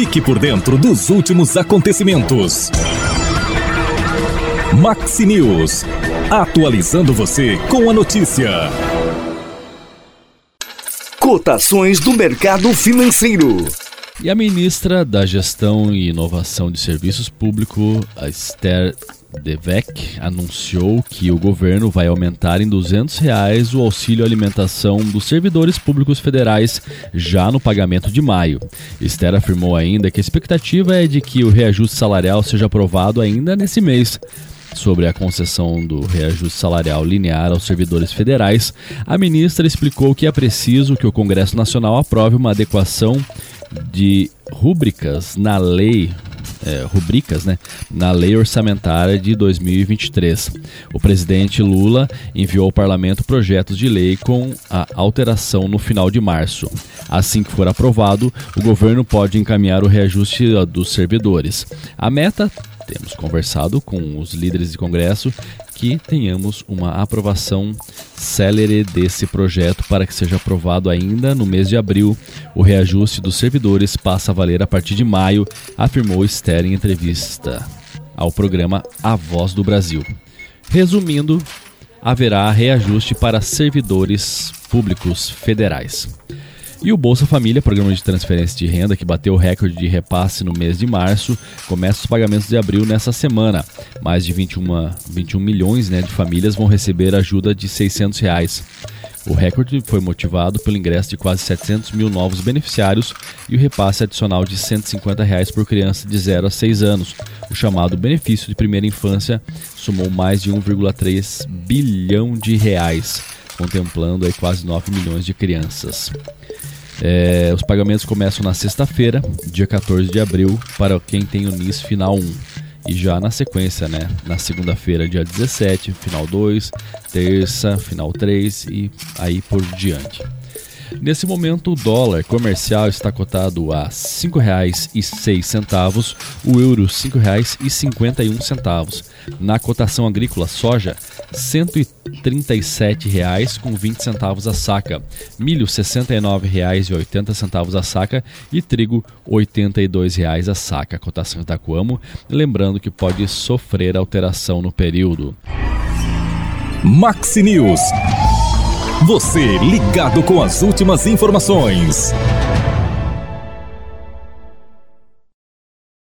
Fique por dentro dos últimos acontecimentos. Maxi News. Atualizando você com a notícia. Cotações do mercado financeiro. E a ministra da Gestão e Inovação de Serviços Públicos, a Esther Devec, anunciou que o governo vai aumentar em 200 reais o auxílio alimentação dos servidores públicos federais já no pagamento de maio. Esther afirmou ainda que a expectativa é de que o reajuste salarial seja aprovado ainda nesse mês sobre a concessão do reajuste salarial linear aos servidores federais, a ministra explicou que é preciso que o Congresso Nacional aprove uma adequação de rúbricas na lei é, rubricas né, na lei orçamentária de 2023. O presidente Lula enviou ao parlamento projetos de lei com a alteração no final de março. Assim que for aprovado, o governo pode encaminhar o reajuste dos servidores. A meta temos conversado com os líderes de Congresso que tenhamos uma aprovação célere desse projeto para que seja aprovado ainda no mês de abril. O reajuste dos servidores passa a valer a partir de maio, afirmou Esther em entrevista ao programa A Voz do Brasil. Resumindo, haverá reajuste para servidores públicos federais. E o Bolsa Família, programa de transferência de renda que bateu o recorde de repasse no mês de março, começa os pagamentos de abril nessa semana. Mais de 21, 21 milhões né, de famílias vão receber ajuda de 600 reais. O recorde foi motivado pelo ingresso de quase 700 mil novos beneficiários e o repasse adicional de 150 reais por criança de 0 a 6 anos. O chamado benefício de primeira infância somou mais de 1,3 bilhão de reais, contemplando aí quase 9 milhões de crianças. É, os pagamentos começam na sexta-feira, dia 14 de abril, para quem tem o NIS final 1. E já na sequência, né? Na segunda-feira, dia 17, final 2, terça, final 3 e aí por diante. Nesse momento, o dólar comercial está cotado a R$ 5,06, o euro R$ 5,51. Na cotação agrícola, soja R$ 137,20 a saca, milho R$ 69,80 a saca e trigo R$ 82,00 a saca. A cotação Coamo, lembrando que pode sofrer alteração no período. Maxi News. Você ligado com as últimas informações.